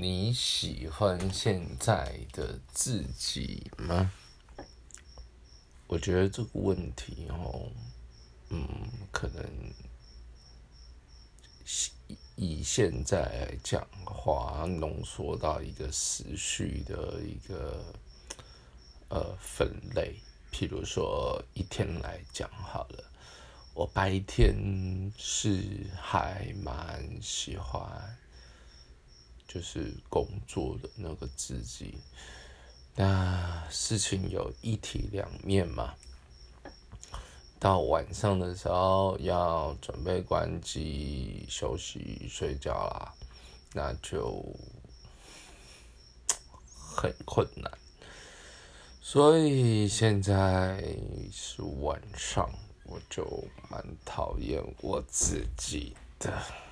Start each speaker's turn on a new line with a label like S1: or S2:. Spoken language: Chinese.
S1: 你喜欢现在的自己吗？我觉得这个问题哦，嗯，可能以现在来讲话，浓缩到一个时序的一个呃分类。譬如说，一天来讲好了，我白天是还蛮喜欢。就是工作的那个自己，那事情有一体两面嘛。到晚上的时候要准备关机休息睡觉啦，那就很困难。所以现在是晚上，我就蛮讨厌我自己的。